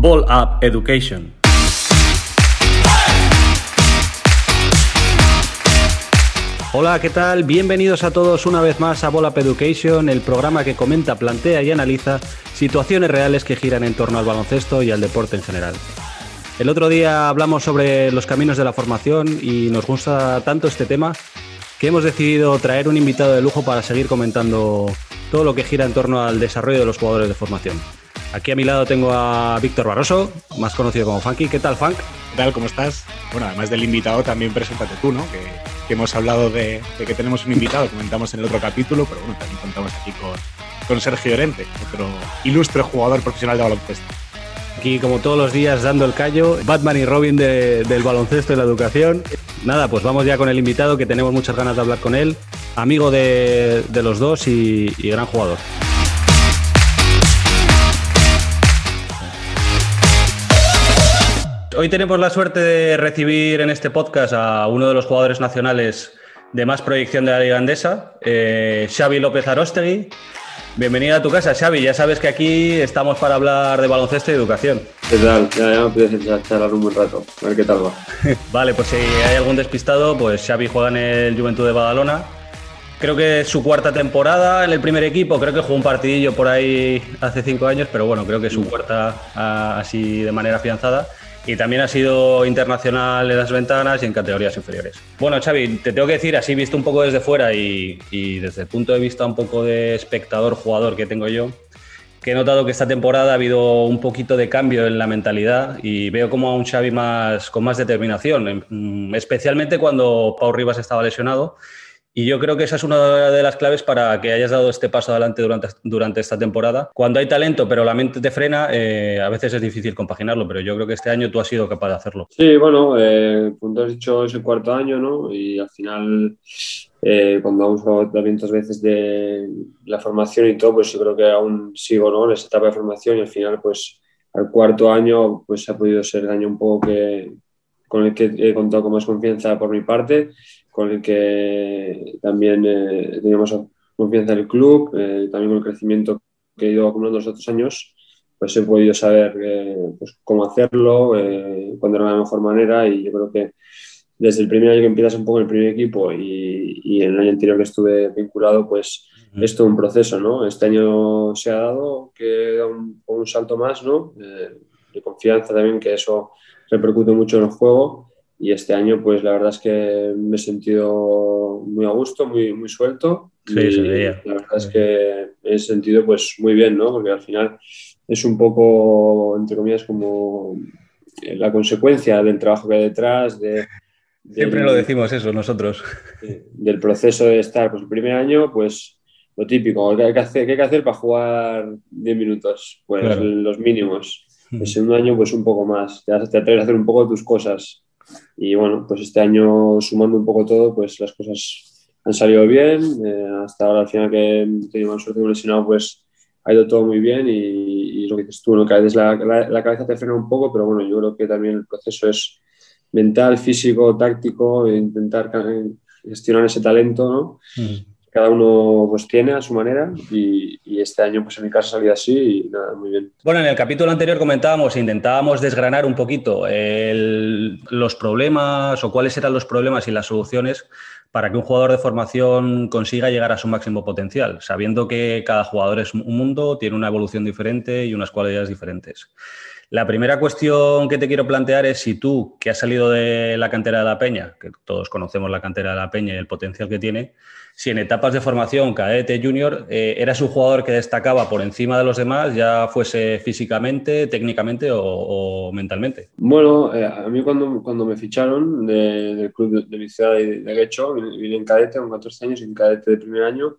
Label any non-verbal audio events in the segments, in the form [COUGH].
Ball Up Education. Hola, ¿qué tal? Bienvenidos a todos una vez más a Ball Up Education, el programa que comenta, plantea y analiza situaciones reales que giran en torno al baloncesto y al deporte en general. El otro día hablamos sobre los caminos de la formación y nos gusta tanto este tema que hemos decidido traer un invitado de lujo para seguir comentando todo lo que gira en torno al desarrollo de los jugadores de formación. Aquí a mi lado tengo a Víctor Barroso, más conocido como Funky. ¿Qué tal, Funk? ¿Qué tal? ¿Cómo estás? Bueno, además del invitado, también preséntate tú, ¿no? Que, hemos hablado de, que tenemos un invitado, comentamos en el otro capítulo, pero bueno, también contamos aquí con, con Sergio Orente, otro ilustre jugador profesional de baloncesto. Aquí, como todos los días, dando el callo, Batman y Robin del baloncesto y la educación. Nada, pues vamos ya con el invitado, que tenemos muchas ganas de hablar con él. Amigo de, los dos y gran jugador. Hoy tenemos la suerte de recibir en este podcast a uno de los jugadores nacionales de más proyección de la Liga Andesa, eh, Xavi López Arostegui. Bienvenido a tu casa, Xavi. Ya sabes que aquí estamos para hablar de baloncesto y educación. ¿Qué tal? Ya, ya me puedes charlar un buen rato. A ver qué tal va. [LAUGHS] vale, pues si hay algún despistado, pues Xavi juega en el Juventud de Badalona. Creo que es su cuarta temporada en el primer equipo. Creo que jugó un partidillo por ahí hace cinco años, pero bueno, creo que es su cuarta así de manera afianzada y también ha sido internacional en las ventanas y en categorías inferiores. Bueno, Xavi, te tengo que decir, así visto un poco desde fuera y, desde el punto de vista un poco de espectador, jugador que tengo yo, que he notado que esta temporada ha habido un poquito de cambio en la mentalidad y veo como a un Xavi más, con más determinación, mm, especialmente cuando Pau Rivas estaba lesionado y yo creo que esa es una de las claves para que hayas dado este paso adelante durante, durante esta temporada. Cuando hay talento, pero la mente te frena, eh, a veces es difícil compaginarlo, pero yo creo que este año tú has sido capaz de hacerlo. Sí, bueno, eh, como has dicho, es el cuarto año, ¿no? Y al final, eh, cuando hemos hablado tantas veces de la formación y todo, pues yo creo que aún sigo, ¿no? En esa etapa de formación y al final, pues al cuarto año, pues ha podido ser el año un poco que con el que he contado con más confianza por mi parte con el que también eh, teníamos confianza en el club, eh, también con el crecimiento que he ido acumulando los otros años, pues he podido saber eh, pues, cómo hacerlo, cuándo era la mejor manera y yo creo que desde el primer año que empiezas un poco en el primer equipo y, y en el año anterior que estuve vinculado, pues es todo un proceso, ¿no? Este año se ha dado que da un, un salto más, ¿no? de confianza también, que eso repercute mucho en el juego y este año, pues la verdad es que me he sentido muy a gusto, muy, muy suelto. Sí, y La verdad es que he sentido pues muy bien, ¿no? Porque al final es un poco, entre comillas, como la consecuencia del trabajo que hay detrás, de, Siempre lo decimos eso nosotros. Del proceso de estar, pues el primer año, pues lo típico, ¿qué hay que hacer, qué hay que hacer para jugar 10 minutos? Pues los mínimos. El segundo año, pues un poco más, te, te atreves a hacer un poco de tus cosas y bueno, pues este año sumando un poco todo, pues las cosas han salido bien. Eh, hasta ahora, al final que he tenido más suerte un lesionado, pues ha ido todo muy bien y, lo que dices tú, ¿no? que a veces la, la, cabeza te frena un poco, pero bueno, yo creo que también el proceso es mental, físico, táctico, e intentar gestionar ese talento, ¿no? Mm cada uno pues tiene a su manera y, este año pues en mi caso salió así y nada, muy bien. Bueno, en el capítulo anterior comentábamos, intentábamos desgranar un poquito los problemas o cuáles eran los problemas y las soluciones para que un jugador de formación consiga llegar a su máximo potencial, sabiendo que cada jugador es un mundo, tiene una evolución diferente y unas cualidades diferentes. La primera cuestión que te quiero plantear es si tú, que has salido de la cantera de la Peña, que todos conocemos la cantera de la Peña y el potencial que tiene, si en etapas de formación, cadete, junior, eh, eras un jugador que destacaba por encima de los demás, ya fuese físicamente, técnicamente o, mentalmente. Bueno, eh, a mí cuando, cuando me ficharon del club de, mi ciudad de, de Guecho, vine, en cadete con 14 años, en cadete de primer año,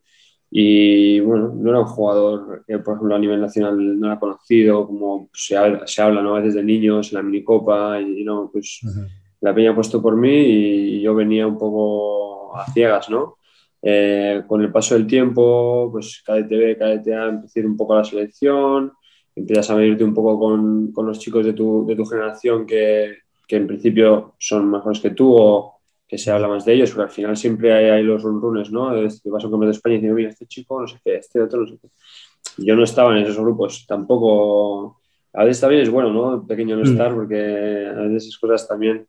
y bueno, no era un jugador que, por ejemplo, a nivel nacional no era conocido, como se habla, se habla ¿no? desde niños en la minicopa, y, no, pues la peña ha puesto por mí y yo venía un poco a ciegas, ¿no? Eh, con el paso del tiempo, pues KDTV, KDTA, empecé a ir un poco a la selección, empiezas a medirte un poco con, con los chicos de tu, de tu generación que, que, en principio son mejores que tú o que se habla más de ellos, pero al final siempre hay, hay los runrunes, ¿no? Que vas a un de España y dices, mira, este chico, no sé qué, este otro, no sé qué. Yo no estaba en esos grupos, tampoco a veces también es bueno, ¿no? Pequeño no mm. estar, porque a veces esas cosas también,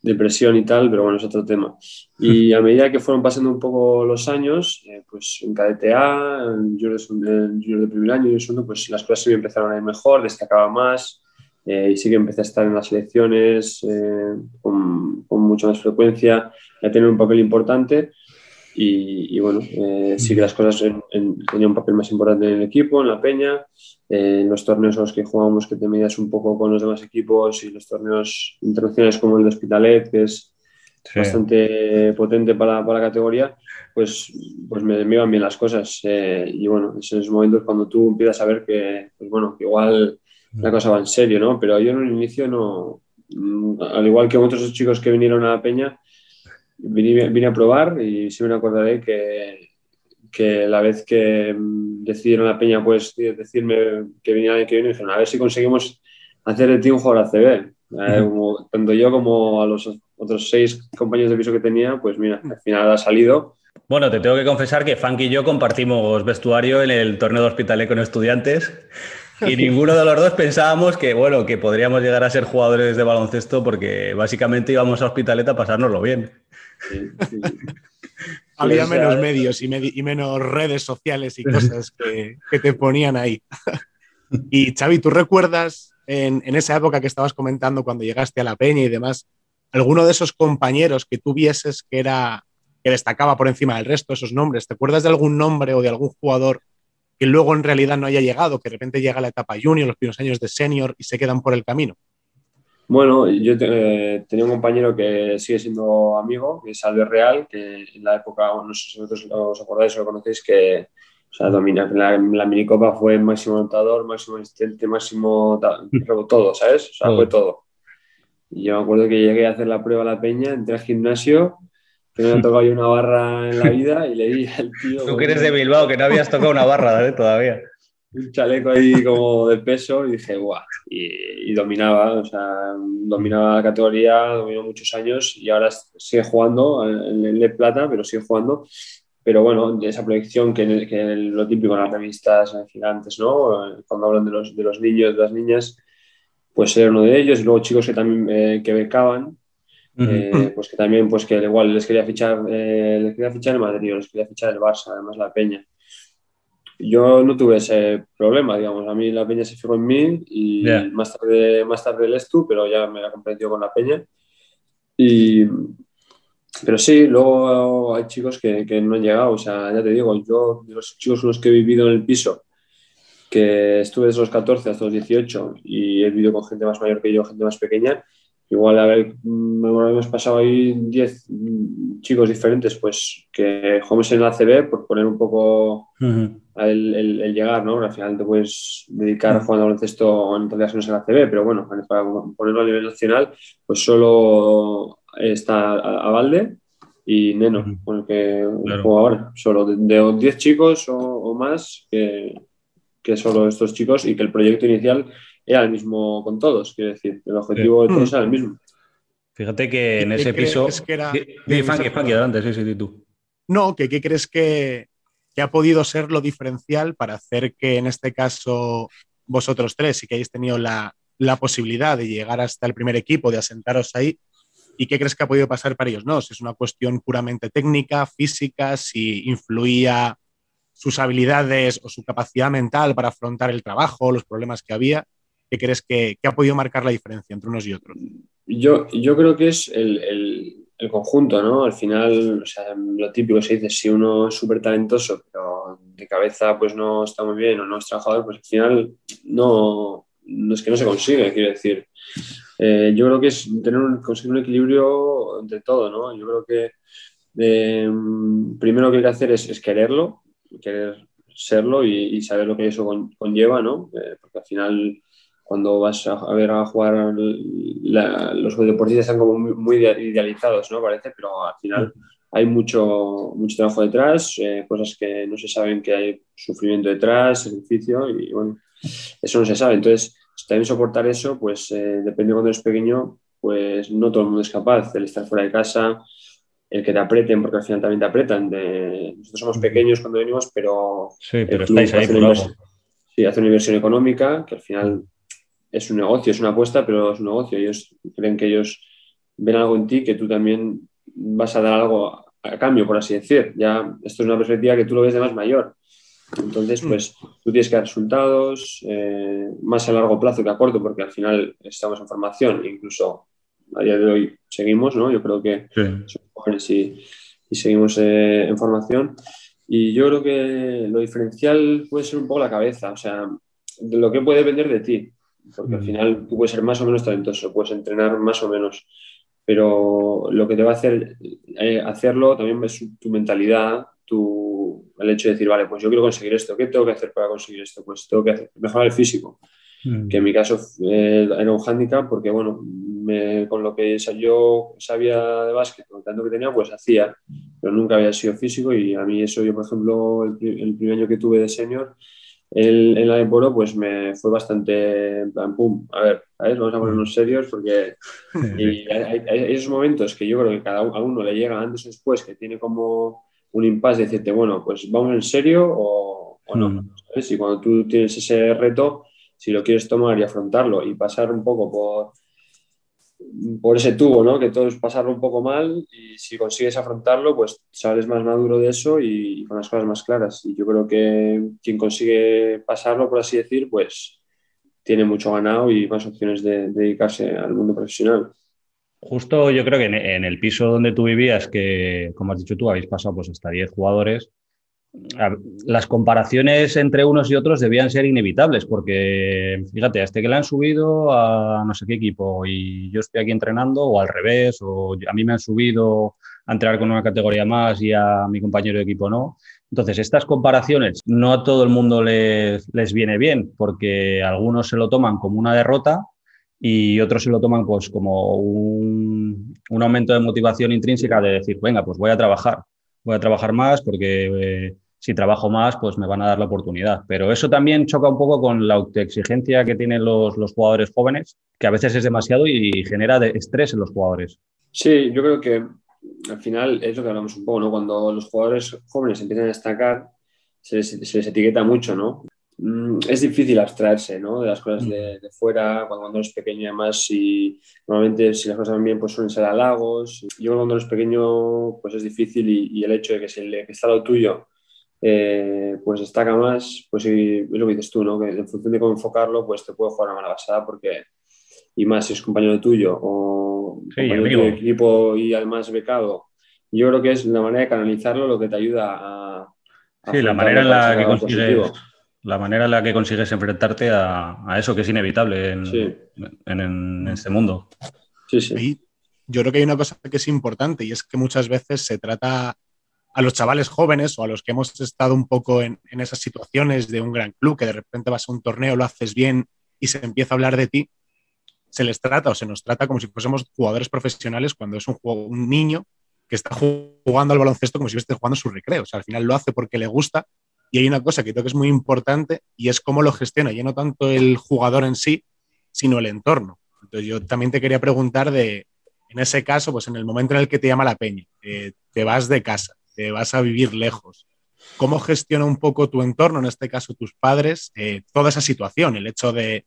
depresión y tal, pero bueno, es otro tema. Y a medida que fueron pasando un poco los años, eh, pues en KDTA, en Junior de, primer año y segundo, pues las cosas sí empezaron a ir mejor, destacaba más, eh, y sí que empecé a estar en las selecciones eh, con, con, mucha más frecuencia, a tener un papel importante. Y, bueno, eh, sí que las cosas tenían un papel más importante en el equipo, en la peña, eh, en los torneos a los que jugamos que te medidas un poco con los demás equipos y los torneos internacionales como el de Hospitalet, que es bastante potente para, para, la categoría, pues, pues me, me iban bien las cosas. Eh, y bueno, en esos momentos cuando tú empiezas a ver que, pues bueno, que igual la cosa va en serio, ¿no? Pero yo en un inicio no, mm, al igual que otros chicos que vinieron a la peña, vine, a probar y sí me acordaré que, que la vez que mm, decidieron la peña pues decirme que venía el que viene, dijeron a ver si conseguimos hacer de ti un jugador ACB. Eh, tanto yo como a los otros seis compañeros de piso que tenía, pues mira, al final ha salido. Bueno, te tengo que confesar que Frank y yo compartimos vestuario en el torneo de hospitales con estudiantes y ninguno de los dos pensábamos que, bueno, que podríamos llegar a ser jugadores de baloncesto porque básicamente íbamos a Hospitalet a pasárnoslo bien. [LAUGHS] Había menos medios y, menos redes sociales y cosas que, te ponían ahí. [LAUGHS] y Xavi, ¿tú recuerdas en, esa época que estabas comentando cuando llegaste a la peña y demás, alguno de esos compañeros que tú vieses que era que destacaba por encima del resto, esos nombres? ¿Te acuerdas de algún nombre o de algún jugador que luego en realidad no haya llegado, que de repente llega la etapa junior, los primeros años de senior y se quedan por el camino? Bueno, yo eh, tenía un compañero que sigue siendo amigo, que es Albert Real, que en la época, no sé si vosotros os acordáis o lo conocéis, que o sea, domina, la, la minicopa fue máximo anotador, máximo asistente, máximo todo, ¿sabes? O sea, fue todo. Y yo me acuerdo que llegué a hacer la prueba a la peña, entré al gimnasio, que me había tocado yo una barra en la [LAUGHS] vida y le di al tío... Tú que eres de Bilbao, que no habías tocado una barra ¿eh? todavía un chaleco ahí como de peso y dije, guau, y, dominaba, o sea, dominaba la categoría, dominó muchos años y ahora sigue jugando en el de plata, pero sigue jugando. Pero bueno, esa proyección que, que lo típico en las revistas gigantes, ¿no? Cuando hablan de los, de los niños, de las niñas, pues ser uno de ellos. Y luego chicos que también eh, que becaban, eh, pues que también, pues que igual les quería fichar, eh, les quería fichar el Madrid o les quería fichar el Barça, además la Peña yo no tuve ese problema, digamos. A mí la peña se fijó en mí y más, tarde, más tarde el Estu, pero ya me la comprendió con la peña. Y, pero sí, luego hay chicos que, que, no han llegado. O sea, ya te digo, yo de los chicos los que he vivido en el piso, que estuve desde los 14 hasta los 18 y he vivido con gente más mayor que yo, gente más pequeña, igual a ver, hemos pasado ahí 10 chicos diferentes, pues que jugamos en la ACB por poner un poco el, llegar, ¿no? Al final te puedes dedicar a jugar al baloncesto en todas las en la ACB, pero bueno, para ponerlo a nivel nacional, pues solo está a, Valde y Neno, con el que juego ahora. Solo de 10 chicos o, más que, que solo estos chicos y que el proyecto inicial era el mismo con todos, quiero decir, el objetivo de todos era el mismo. Fíjate que en ese piso. Que era, adelante, sí, sí, tú. No, que qué crees que, ha podido ser lo diferencial para hacer que en este caso vosotros tres y que hayáis tenido la, posibilidad de llegar hasta el primer equipo, de asentaros ahí, ¿y qué crees que ha podido pasar para ellos? No, si es una cuestión puramente técnica, física, si influía sus habilidades o su capacidad mental para afrontar el trabajo, los problemas que había. ¿Qué crees que, ha podido marcar la diferencia entre unos y otros? Yo, yo creo que es el, el, conjunto, ¿no? Al final, lo típico se dice, si uno es súper talentoso, pero de cabeza pues no está muy bien o no es trabajador, pues al final no, no es que no se consigue, quiero decir. Eh, yo creo que es tener un, conseguir un equilibrio entre todo, ¿no? Yo creo que eh, primero que hay que hacer es, es quererlo, querer serlo y, saber lo que eso conlleva, ¿no? Eh, porque al final cuando vas a, ver a jugar, los deportistas están como muy, idealizados, ¿no? Parece, pero al final hay mucho, mucho trabajo detrás, eh, cosas que no se saben que hay sufrimiento detrás, sacrificio y bueno, eso no se sabe. Entonces, también soportar eso, pues eh, depende cuando eres pequeño, pues no todo el mundo es capaz. El estar fuera de casa, el que te aprieten, porque al final también te apretan. De, nosotros somos pequeños cuando venimos, pero... Sí, pero estáis ahí por Sí, hace una inversión económica que al final es un negocio, es una apuesta, pero es un negocio. Ellos creen que ellos ven algo en ti que tú también vas a dar algo a cambio, por así decir. Ya esto es una perspectiva que tú lo ves de más mayor. Entonces, mm. pues tú tienes que dar resultados eh, más a largo plazo que a corto, porque al final estamos en formación, incluso a día de hoy seguimos, ¿no? Yo creo que somos jóvenes y, seguimos eh, en formación. Y yo creo que lo diferencial puede ser un poco la cabeza, o sea, de lo que puede depender de ti, porque al mm. final tú puedes ser más o menos talentoso, puedes entrenar más o menos, pero lo que te va a hacer eh, hacerlo también es tu mentalidad, tu, el hecho de decir, vale, pues yo quiero conseguir esto, ¿qué tengo que hacer para conseguir esto? Pues tengo que mejorar el físico, mm. que en mi caso eh, era un hándicap porque, bueno, con lo que yo sabía de básquet, con tanto que tenía, pues hacía, pero nunca había sido físico y a mí eso, yo por ejemplo, el, primer año que tuve de senior, en la de Poro, pues me fue bastante en plan, pum, a ver, vamos a ponernos serios porque [LAUGHS] y hay, esos momentos que yo creo que cada uno le llega antes o después, que tiene como un impasse de decirte, bueno, pues vamos en serio o, no. Mm. Y cuando tú tienes ese reto, si lo quieres tomar y afrontarlo y pasar un poco por por ese tubo, ¿no? Que todo es pasarlo un poco mal y si consigues afrontarlo, pues sales más maduro de eso y, con las cosas más claras. Y yo creo que quien consigue pasarlo, por así decir, pues tiene mucho ganado y más opciones de, dedicarse al mundo profesional. Justo yo creo que en, el piso donde tú vivías, que como has dicho tú, habéis pasado pues hasta 10 jugadores, las comparaciones entre unos y otros debían ser inevitables, porque fíjate, a este que le han subido a no sé qué equipo y yo estoy aquí entrenando, o al revés, o a mí me han subido a entrenar con una categoría más y a mi compañero de equipo no. Entonces, estas comparaciones no a todo el mundo les, les viene bien, porque algunos se lo toman como una derrota y otros se lo toman pues como un, un aumento de motivación intrínseca de decir, venga, pues voy a trabajar, voy a trabajar más porque... Eh, si trabajo más, pues me van a dar la oportunidad. Pero eso también choca un poco con la autoexigencia que tienen los, los jugadores jóvenes, que a veces es demasiado y genera estrés en los jugadores. Sí, yo creo que al final es lo que hablamos un poco, ¿no? Cuando los jugadores jóvenes empiezan a destacar, se les, etiqueta mucho, ¿no? Mm, es difícil abstraerse ¿no? de las cosas de, fuera, cuando, cuando eres pequeño además y normalmente si las cosas van bien pues suelen ser halagos. Yo cuando eres pequeño pues es difícil y, y el hecho de que si el que está lo tuyo eh, pues destaca más, pues es lo que dices tú, ¿no? que en función de cómo enfocarlo, pues te puede jugar una mala pasada porque, y más si es compañero tuyo o compañero de equipo y además becado, yo creo que es la manera de canalizarlo lo que te ayuda a... sí, la manera en la que consigues... La manera en la que consigues enfrentarte a, eso que es inevitable en, en, en este mundo. Sí, sí. yo creo que hay una cosa que es importante y es que muchas veces se trata a los chavales jóvenes o a los que hemos estado un poco en, esas situaciones de un gran club, que de repente vas a un torneo, lo haces bien y se empieza a hablar de ti, se les trata o se nos trata como si fuésemos jugadores profesionales cuando es un, niño que está jugando al baloncesto como si estuviese jugando su recreo. O sea, al final lo hace porque le gusta. Y hay una cosa que creo que es muy importante y es cómo lo gestiona, ya no tanto el jugador en sí, sino el entorno. Entonces yo también te quería preguntar de, en ese caso, pues en el momento en el que te llama la peña, eh, te vas de casa, te vas a vivir lejos. ¿Cómo gestiona un poco tu entorno, en este caso tus padres, eh, toda esa situación? El hecho de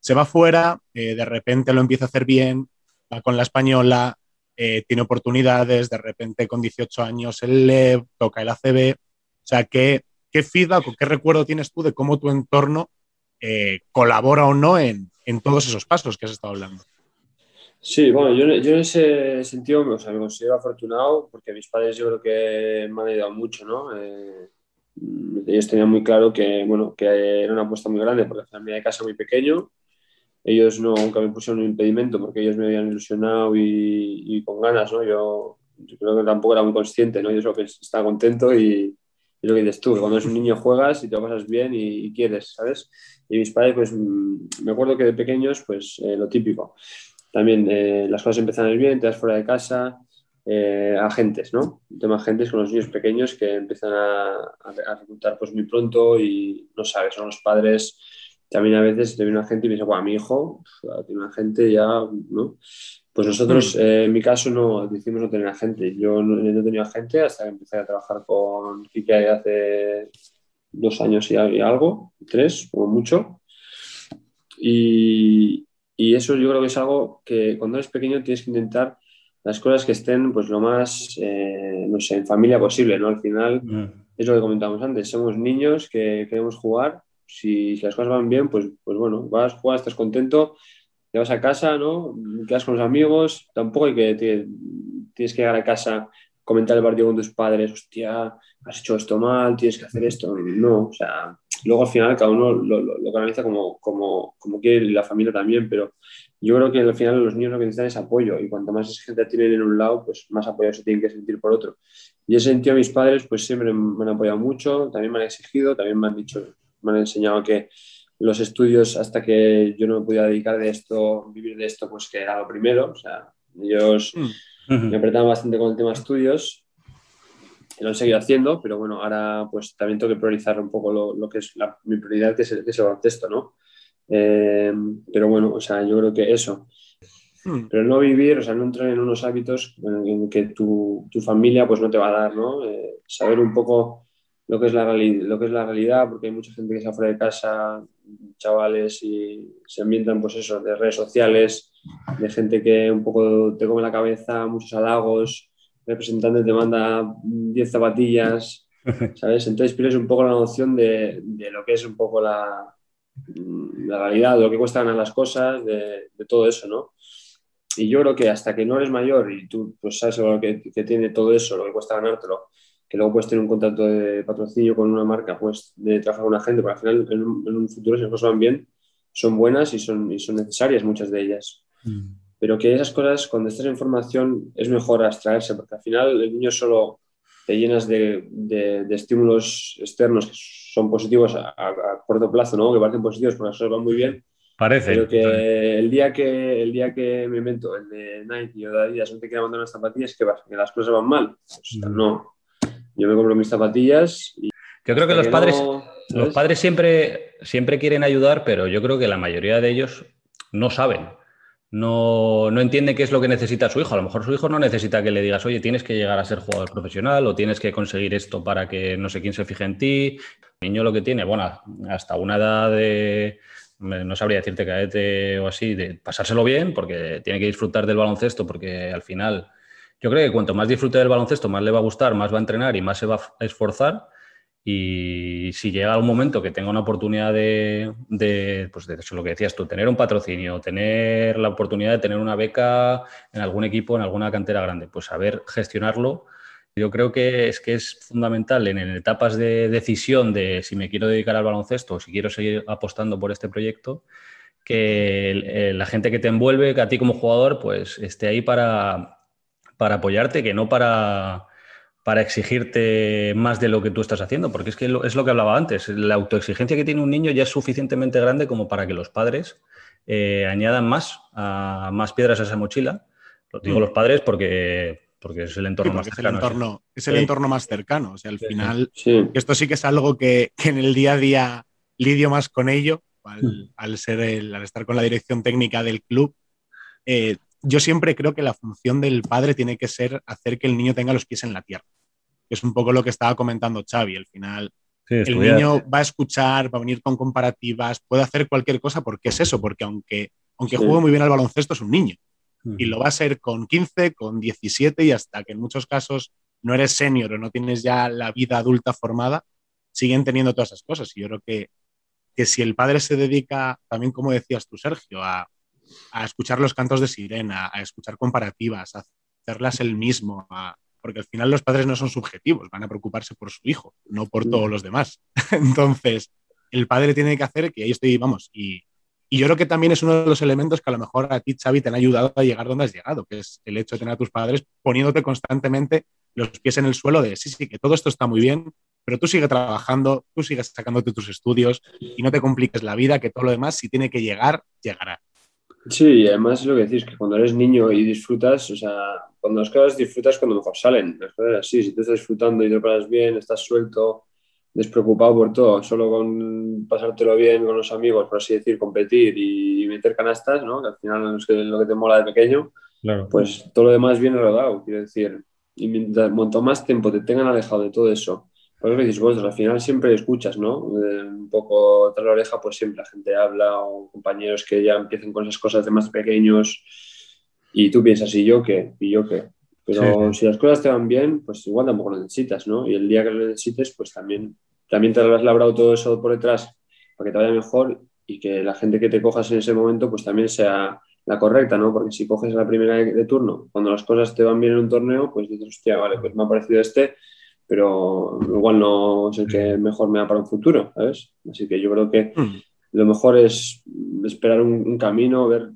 se va fuera, eh, de repente lo empieza a hacer bien, va con la española, eh, tiene oportunidades, de repente con 18 años él le toca el ACB. O sea, ¿qué, qué feedback o qué recuerdo tienes tú de cómo tu entorno colabora o no en, en todos esos pasos que has estado hablando? Sí, bueno, yo, yo, en ese sentido o sea, me considero afortunado porque mis padres yo creo que me han ayudado mucho, ¿no? Eh, ellos tenían muy claro que, bueno, que era una apuesta muy grande porque la de casa muy pequeño. Ellos no, nunca me pusieron un impedimento porque ellos me habían ilusionado y, con ganas, ¿no? Yo, creo que tampoco era muy consciente, ¿no? Yo que estaba contento y, y lo que dices tú, cuando eres un niño juegas y te lo pasas bien y, y quieres, ¿sabes? Y mis padres, pues mm, me acuerdo que de pequeños, pues eh, lo típico también eh, las cosas empiezan a ir bien, te das fuera de casa, eh, agentes, ¿no? El tema agentes con los niños pequeños que empiezan a, a, reclutar pues muy pronto y no sabes, son los padres. También a veces te viene un agente y me dice, bueno, mi hijo tiene un agente ya, ¿no? Pues nosotros, mm. eh, en mi caso, no decimos no tener agente. Yo no, no he tenido agente hasta que empecé a trabajar con Kike hace dos años y, y algo, tres, como mucho. y, y, eso yo creo que es algo que cuando eres pequeño tienes que intentar las cosas que estén pues lo más, eh, no sé, en familia posible, ¿no? Al final mm. es lo que comentamos antes, somos niños que queremos jugar, si, las cosas van bien, pues, pues bueno, vas, jugar, estás contento, te vas a casa, ¿no? Quedas con los amigos, tampoco hay que, tienes que llegar a casa, comentar el partido con tus padres, hostia, has hecho esto mal, tienes que hacer esto, no, o sea, luego al final cada uno lo, lo, canaliza como, como, como quiere y la familia también, pero yo creo que al final los niños lo que necesitan es apoyo y cuanto más gente tienen en un lado, pues más apoyo se tienen que sentir por otro. Y ese sentido mis padres pues siempre me han apoyado mucho, también me han exigido, también me han dicho, me han enseñado que los estudios hasta que yo no me podía dedicar de esto, vivir de esto, pues que era lo primero. O sea, ellos mm. me apretaban bastante con el tema estudios lo han seguido haciendo, pero bueno, ahora pues también tengo que priorizar un poco lo, lo que es la, mi prioridad, que es el, que es el baloncesto, ¿no? Eh, pero bueno, o sea, yo creo que eso. Hmm. Pero no vivir, o sea, no entrar en unos hábitos en que tu, tu familia pues no te va a dar, ¿no? Eh, saber un poco lo que, es la lo que es la realidad, porque hay mucha gente que está fuera de casa, chavales, y se ambientan, pues eso, de redes sociales, de gente que un poco te come la cabeza, muchos halagos, representante te manda 10 zapatillas, [LAUGHS] ¿sabes? Entonces pierdes un poco la noción de, de lo que es un poco la, la realidad, lo que cuestan las cosas, de, todo eso, ¿no? Y yo creo que hasta que no eres mayor y tú pues, sabes lo que, que, tiene todo eso, lo que cuesta ganártelo, que luego puedes tener un contrato de patrocinio con una marca, pues de trabajar con una gente, porque al final en un, futuro, si las cosas van bien, son buenas y son, y son necesarias muchas de ellas. Mm. Pero que esas cosas, cuando estás en formación, es mejor abstraerse, porque al final el niño solo te llenas de, de, de estímulos externos que son positivos a, corto plazo, ¿no? Que parecen positivos porque las cosas van muy bien. Parece. Pero que el día que, el día que me invento el de Nike o de Adidas no te quiera mandar unas zapatillas, que, que las cosas van mal. Pues, mm. no. Yo me compro mis zapatillas y. Yo creo que los padres, los padres siempre, siempre quieren ayudar, pero yo creo que la mayoría de ellos no saben no, no, entiende qué es lo que necesita su hijo. A lo mejor su hijo no necesita que le digas, oye, tienes que llegar a ser jugador profesional o tienes que conseguir esto para que no sé quién se fije en ti. El niño lo que tiene, bueno, hasta una edad de, no sabría decirte cadete o así, de pasárselo bien, porque tiene que disfrutar del baloncesto, porque al final yo creo que cuanto más disfrute del baloncesto, más le va a gustar, más va a entrenar y más se va a esforzar. Y si llega un momento que tenga una oportunidad de, de, pues de eso, lo que decías tú, tener un patrocinio, tener la oportunidad de tener una beca en algún equipo, en alguna cantera grande, pues saber gestionarlo. Yo creo que es que es fundamental en, etapas de decisión de si me quiero dedicar al baloncesto o si quiero seguir apostando por este proyecto, que la gente que te envuelve, que a ti como jugador, pues esté ahí para, para apoyarte, que no para para exigirte más de lo que tú estás haciendo, porque es que es lo que hablaba antes, la autoexigencia que tiene un niño ya es suficientemente grande como para que los padres eh, añadan más, a, más piedras a esa mochila. Lo digo mm. los padres porque, porque es el entorno más cercano. Es el entorno, es el entorno más cercano. O sea, al final, esto sí que es algo que, en el día a día lidio más con ello, al, mm. ser el, al estar con la dirección técnica del club. Eh, yo siempre creo que la función del padre tiene que ser hacer que el niño tenga los pies en la tierra que es un poco lo que estaba comentando Xavi. Al final, el niño va a escuchar, va a venir con comparativas, puede hacer cualquier cosa porque es eso, porque aunque, aunque juegue muy bien al baloncesto, es un niño. Y lo va a ser con 15, con 17 y hasta que en muchos casos no eres senior o no tienes ya la vida adulta formada, siguen teniendo todas esas cosas. Y yo creo que, que si el padre se dedica, también como decías tú, Sergio, a, a escuchar los cantos de sirena, a escuchar comparativas, a hacerlas él mismo, a, porque al final los padres no son subjetivos, van a preocuparse por su hijo, no por todos los demás. [LAUGHS] Entonces, el padre tiene que hacer que ahí estoy, vamos, y, y, yo creo que también es uno de los elementos que a lo mejor a ti, Xavi, te han ayudado a llegar donde has llegado, que es el hecho de tener a tus padres poniéndote constantemente los pies en el suelo de, sí, sí, que todo esto está muy bien, pero tú sigue trabajando, tú sigues sacándote tus estudios y no te compliques la vida, que todo lo demás, si tiene que llegar, llegará. Sí, y además es lo que decís, que cuando eres niño y disfrutas, o sea, cuando las cosas disfrutas cuando mejor salen. Las cosas así, si tú estás disfrutando y te paras bien, estás suelto, despreocupado por todo, solo con pasártelo bien con los amigos, por así decir, competir y meter canastas, ¿no? que al final es lo que te mola de pequeño, pues todo lo demás viene rodado, quiero decir. Y mientras, cuanto más tiempo te tengan alejado de todo eso Por eso dices vosotros, al final siempre escuchas, ¿no? un poco tras la oreja, pues siempre la gente habla o compañeros que ya empiezan con esas cosas de más pequeños y tú piensas, ¿y yo qué? ¿Y yo qué? Pero si las cosas te van bien, pues igual tampoco lo necesitas, ¿no? Y el día que lo necesites, pues también, también te habrás labrado todo eso por detrás para que te vaya mejor y que la gente que te cojas en ese momento, pues también sea la correcta, ¿no? Porque si coges la primera de turno, cuando las cosas te van bien en un torneo, pues dices, hostia, vale, pues me ha parecido este, pero igual no es el que mejor me da para un futuro, ¿sabes? Así que yo creo que mm. lo mejor es esperar un, camino, ver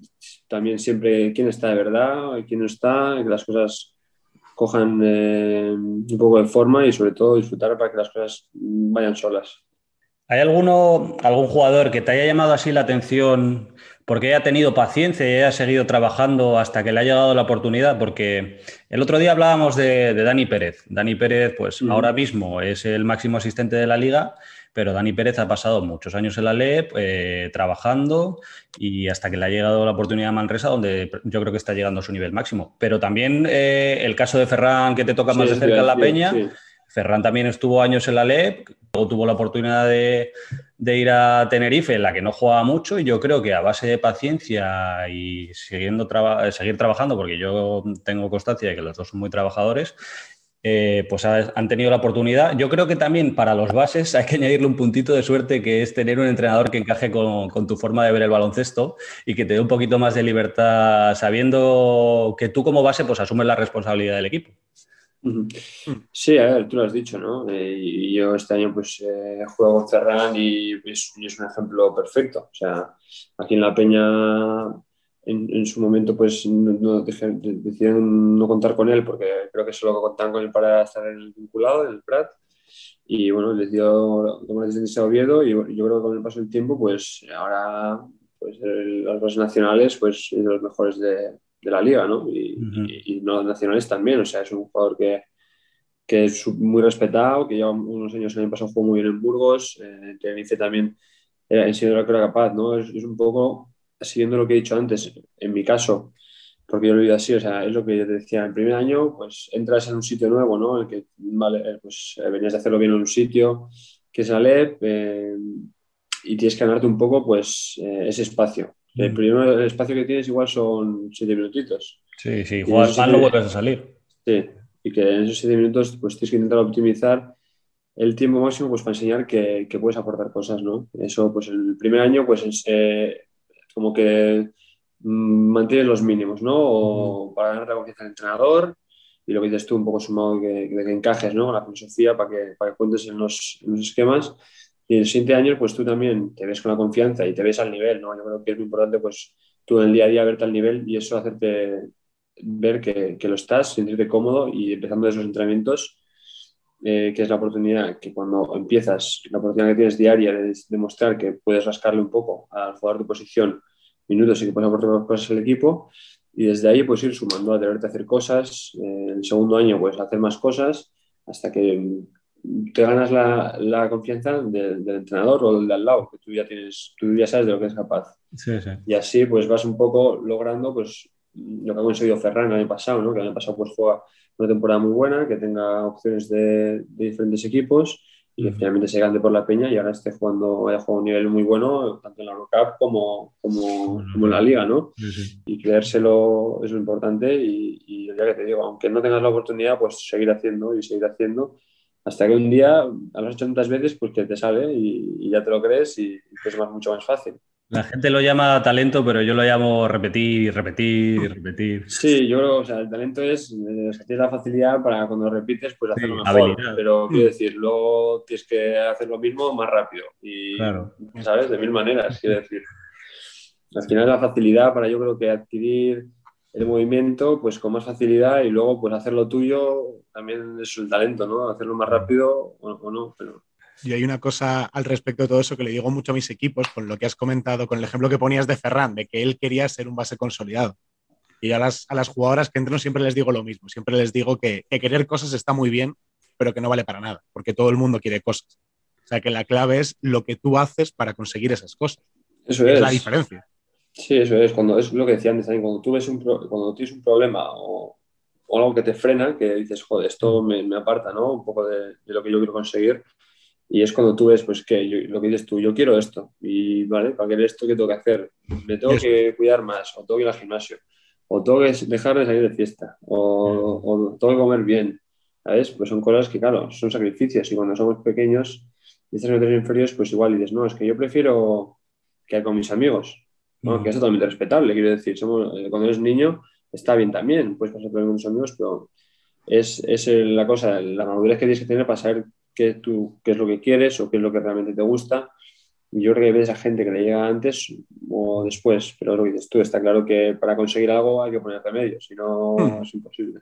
también siempre quién está de verdad, quién no está, que las cosas cojan eh, un poco de forma y sobre todo disfrutar para que las cosas vayan solas. ¿Hay alguno, algún jugador que te haya llamado así la atención porque haya tenido paciencia y haya seguido trabajando hasta que le ha llegado la oportunidad? Porque el otro día hablábamos de, Dani Pérez. Dani Pérez, pues ahora mismo es el máximo asistente de la liga pero Dani Pérez ha pasado muchos años en la LEP eh, trabajando y hasta que le ha llegado la oportunidad a Manresa, donde yo creo que está llegando a su nivel máximo. Pero también eh, el caso de Ferran, que te toca más de cerca en la Peña. Ferran también estuvo años en la LEP, luego tuvo la oportunidad de, ir a Tenerife, en la que no jugaba mucho, y yo creo que a base de paciencia y siguiendo seguir trabajando, porque yo tengo constancia de que los dos son muy trabajadores, eh, pues han tenido la oportunidad. Yo creo que también para los bases [LAUGHS] hay que añadirle un puntito de suerte que es tener un entrenador que encaje con, tu forma de ver el baloncesto y que te dé un poquito más de libertad sabiendo que tú como base pues asumes la responsabilidad del equipo. Sí, a ver, tú lo has dicho, ¿no? Eh, yo este año pues eh, juego con es, y es, un ejemplo perfecto. O sea, aquí en La Peña en, su momento pues no, decidieron no contar con él porque creo que solo contaban con él para estar en el vinculado, en el Prat. Y bueno, les dio como les decía Oviedo y yo creo que con el paso del tiempo pues ahora pues los bases nacionales pues es de los mejores de, de la liga, ¿no? Y, y, no nacionales también, o sea, es un jugador que, que es muy respetado, que lleva unos años el año pasado jugó muy bien en Burgos, eh, que dice también era, en lo que era capaz, ¿no? Es, es un poco siguiendo lo que he dicho antes, en mi caso, porque yo lo he vivido así, o sea, es lo que yo te decía, el primer año, pues entras en un sitio nuevo, ¿no? El que, vale, eh, pues eh, venías de hacerlo bien en un sitio, que es eh, y tienes que ganarte un poco, pues, ese espacio. El mm. primer el espacio que tienes igual son siete minutitos. Sí, sí, juegas mal, no vuelves a salir. Sí, y que en esos siete minutos, pues tienes que intentar optimizar el tiempo máximo pues para enseñar que, que, puedes aportar cosas, ¿no? Eso, pues el primer año, pues como que mm, mantienes los mínimos, ¿no? O para ganar la confianza del entrenador y lo que dices tú, un poco sumado de que encajes, ¿no? La filosofía para que, para que cuentes en los, en los esquemas. Y en el siguiente año, pues tú también te ves con la confianza y te ves al nivel, ¿no? Yo creo que es muy importante, pues tú en el día a día verte al nivel y eso hacerte ver que, que lo estás, sentirte cómodo y empezando esos entrenamientos, eh, que es la oportunidad que cuando empiezas, la oportunidad que tienes diaria de demostrar que puedes rascarle un poco al jugador de posición minutos y que puedes aportar cosas al equipo y desde ahí puedes ir sumando a atreverte a hacer cosas. en el segundo año puedes hacer más cosas hasta que te ganas la, la confianza del entrenador o del de al lado, que tú ya tienes, tú ya sabes de lo que es capaz. Sí, sí. Y así pues vas un poco logrando pues lo que ha conseguido Ferran el año pasado, ¿no? que el año pasado pues juega una temporada muy buena, que tenga opciones de, diferentes equipos y que finalmente se gane por la peña y ahora esté jugando, haya jugado a un nivel muy bueno, tanto en la Eurocup como, como, como en la Liga, ¿no? Y creérselo es lo importante y, y ya que te digo, aunque no tengas la oportunidad, pues seguir haciendo y seguir haciendo hasta que un día, has hecho tantas veces, pues que te sale y, y ya te lo crees y, y es más, mucho más fácil. La gente lo llama talento, pero yo lo llamo repetir, repetir, repetir. Sí, yo creo, o sea, el talento es, eh, tienes la facilidad para cuando repites, pues hacerlo mejor. Pero quiero decir, luego tienes que hacer lo mismo más rápido. Y, ¿sabes? De mil maneras, quiero decir. Al final la facilidad para yo creo que adquirir el movimiento, pues con más facilidad y luego pues hacerlo tuyo también es el talento, ¿no? Hacerlo más rápido o, o no, pero y hay una cosa al respecto de todo eso que le digo mucho a mis equipos, con lo que has comentado, con el ejemplo que ponías de Ferran, de que él quería ser un base consolidado. Y a las, a las jugadoras que entran siempre les digo lo mismo, siempre les digo que, querer cosas está muy bien, pero que no vale para nada, porque todo el mundo quiere cosas. O sea que la clave es lo que tú haces para conseguir esas cosas. Eso es. la diferencia. Sí, eso es. Cuando es lo que decía antes también, cuando tú ves un cuando tienes un problema o o algo que te frena, que dices, joder, esto me, me aparta, ¿no? Un poco de, de, lo que yo quiero conseguir. Y es cuando tú ves, pues, que lo que dices tú, yo quiero esto. Y, ¿vale? Para querer esto, ¿qué tengo que hacer? Me tengo que cuidar más, o tengo que ir al gimnasio, o tengo que dejar de salir de fiesta, o, o tengo que comer bien, ¿sabes? Pues son cosas que, claro, son sacrificios. Y cuando somos pequeños y estás en inferiores, pues igual dices, no, es que yo prefiero que con mis amigos, ¿no? que es totalmente respetable, quiero decir, somos, eh, cuando eres niño está bien también, puedes pasar por con tus amigos, pero es, es, la cosa, la madurez que tienes que tener para saber qué, tú, qué es lo que quieres o qué es lo que realmente te gusta. Y yo creo que ves a gente que le llega antes o después, pero lo que dices tú, está claro que para conseguir algo hay que poner remedios, si no hmm. es imposible.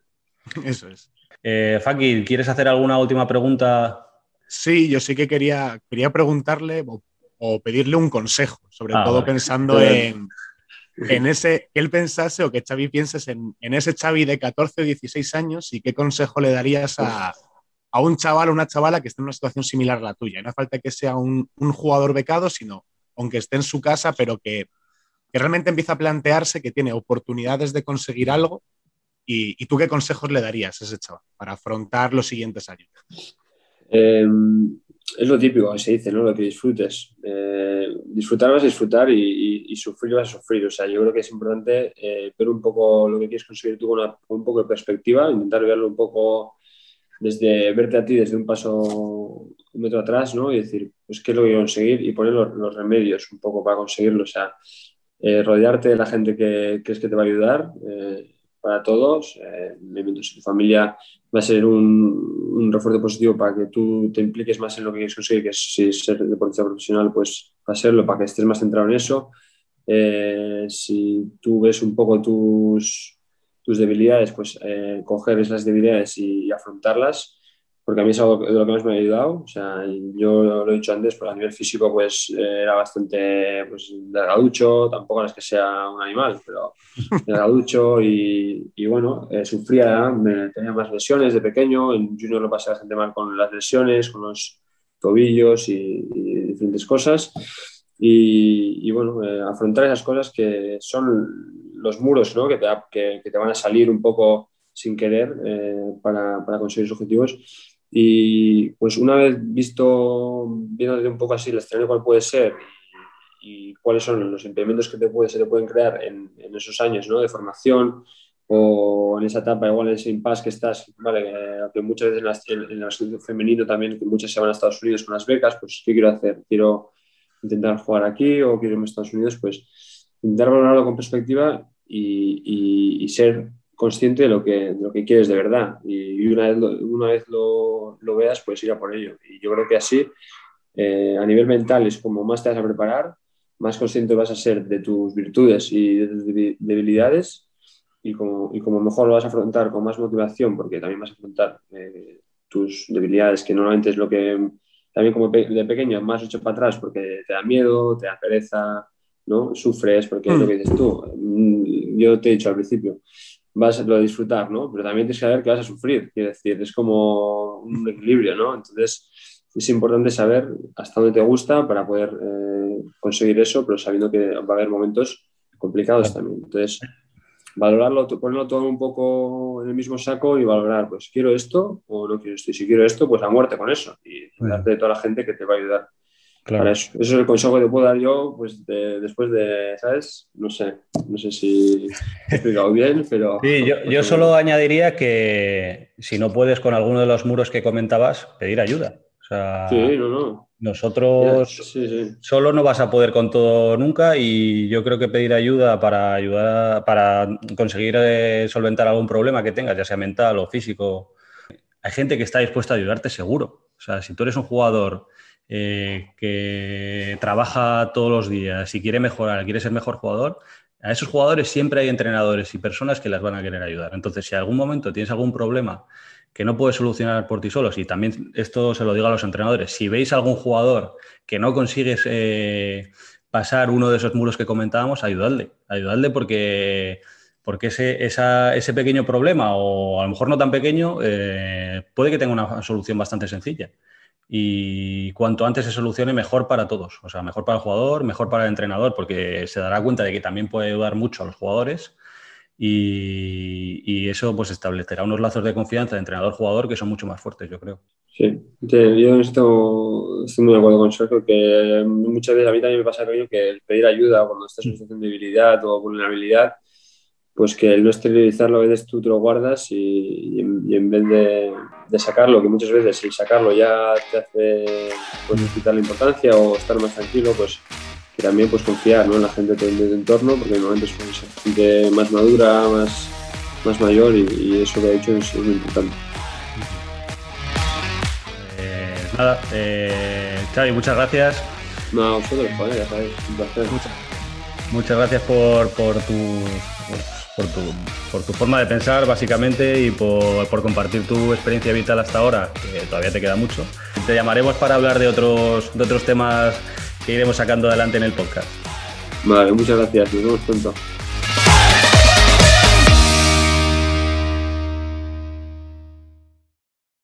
Eso es. Eh, Faki, ¿quieres hacer alguna última pregunta? Sí, yo sí que quería, quería preguntarle o, pedirle un consejo, sobre ah, todo pensando en, en ese, que él pensase o que Xavi pienses en, ese Xavi de 14 o 16 años y qué consejo le darías a, un chaval o una chavala que esté en una situación similar a la tuya. No falta que sea un, jugador becado, sino aunque esté en su casa, pero que, realmente empieza a plantearse que tiene oportunidades de conseguir algo. Y, tú qué consejos le darías a ese chaval para afrontar los siguientes años? Em, es lo típico que se dice, ¿no? Lo que disfrutes. Eh, disfrutar vas a disfrutar y, sufrir vas a sufrir. O sea, yo creo que es importante eh, ver un poco lo que quieres conseguir tú con, un poco de perspectiva, intentar verlo un poco desde verte a ti desde un paso, un metro atrás, ¿no? Y decir, pues, ¿qué es lo que quiero conseguir? Y poner los, remedios un poco para conseguirlo. O sea, eh, rodearte de la gente que crees que te va a ayudar para todos. Eh, si tu familia va a ser un, refuerzo positivo para que tú te impliques más en lo que quieres conseguir, que es si ser deportista profesional, pues va a serlo para que estés más centrado en eso. Eh, si tú ves un poco tus, tus debilidades, pues eh, coger esas debilidades y afrontarlas porque a mí es algo de lo que más me ha ayudado. O sea, yo lo he dicho antes, pero a nivel físico pues era bastante pues, delgaducho, tampoco es que sea un animal, pero [LAUGHS] delgaducho y, y bueno, eh, sufría, me, tenía más lesiones de pequeño, en junior lo pasé bastante mal con las lesiones, con los tobillos y, diferentes cosas. Y, y bueno, eh, afrontar esas cosas que son los muros ¿no? que, te, que, te van a salir un poco sin querer eh, para, para conseguir sus objetivos y pues una vez visto, viéndote un poco así el escenario cuál puede ser y, cuáles son los impedimentos que te puede, se te pueden crear en, en, esos años ¿no? de formación o en esa etapa, igual en ese impasse que estás, vale, que muchas veces en, el femenino también, que muchas se van a Estados Unidos con las becas, pues ¿qué quiero hacer? ¿Quiero intentar jugar aquí o quiero irme a Estados Unidos? Pues intentar valorarlo con perspectiva y, y, y ser consciente de lo que, lo que quieres de verdad. Y una vez, lo, una vez lo, lo, veas, puedes ir a por ello. Y yo creo que así, eh, a nivel mental, es como más te vas a preparar, más consciente vas a ser de tus virtudes y de tus debilidades. Y como, y como mejor lo vas a afrontar con más motivación, porque también vas a afrontar eh, tus debilidades, que normalmente es lo que también como de pequeño más hecho para atrás porque te da miedo, te da pereza, ¿no? Sufres porque es lo que dices tú. Yo te he dicho al principio, vas a disfrutar, ¿no? Pero también tienes que saber que vas a sufrir, quiere decir, es como un [LAUGHS] equilibrio, ¿no? Entonces, es importante saber hasta dónde te gusta para poder eh, conseguir eso, pero sabiendo que va a haber momentos complicados también. Entonces, valorarlo, ponerlo todo un poco en el mismo saco y valorar, pues, ¿quiero esto o no quiero esto? Y si quiero esto, pues a muerte con eso y darte de toda la gente que te va a ayudar. Claro. eso. eso. es el consejo que te puedo dar yo, pues después de, ¿sabes? No sé, no sé si he explicado bien, pero... Sí, yo, yo solo añadiría que si no puedes con alguno de los muros que comentabas, pedir ayuda. O sea, sí, no, no. Nosotros sí, sí. solo no vas a poder con todo nunca y yo creo que pedir ayuda para ayudar, para conseguir eh, solventar algún problema que tengas, ya sea mental o físico, hay gente que está dispuesta a ayudarte seguro. O sea, si tú eres un jugador eh, que trabaja todos los días y quiere mejorar, quiere ser mejor jugador, a esos jugadores siempre hay entrenadores y personas que las van a querer ayudar. Entonces, si algún momento tienes algún problema que no puedes solucionar por ti solos, y también esto se lo digo a los entrenadores, si veis algún jugador que no consigues eh, pasar uno de esos muros que comentábamos, ayudadle, ayudadle porque, porque ese, ese pequeño problema, o a lo mejor no tan pequeño, eh, puede que tenga una solución bastante sencilla y cuanto antes se solucione, mejor para todos. O sea, mejor para el jugador, mejor para el entrenador, porque se dará cuenta de que también puede ayudar mucho a los jugadores y, eso pues establecerá unos lazos de confianza de entrenador-jugador que son mucho más fuertes, yo creo. Sí, yo esto estoy muy de acuerdo con Sergio, que muchas veces a mí también me pasa que el pedir ayuda cuando estás en una situación de debilidad o vulnerabilidad, pues que el no esterilizarlo a veces tú te lo guardas y, en, vez de, sacarlo, que muchas veces el sacarlo ya te hace pues, quitar la importancia o estar más tranquilo, pues que también pues confiar ¿no? en la gente de tu entorno, porque normalmente es gente más madura, más, más mayor y, eso que ha dicho es, muy importante. Eh, nada, eh, Xavi, muchas gracias. No, a vosotros, joder, ya sabéis, un placer. Muchas, muchas gracias por, por tu por tu, por tu forma de pensar, básicamente, y por, por, compartir tu experiencia vital hasta ahora, que todavía te queda mucho. Te llamaremos para hablar de otros, de otros temas que iremos sacando adelante en el podcast. Vale, muchas gracias. Nos vemos pronto.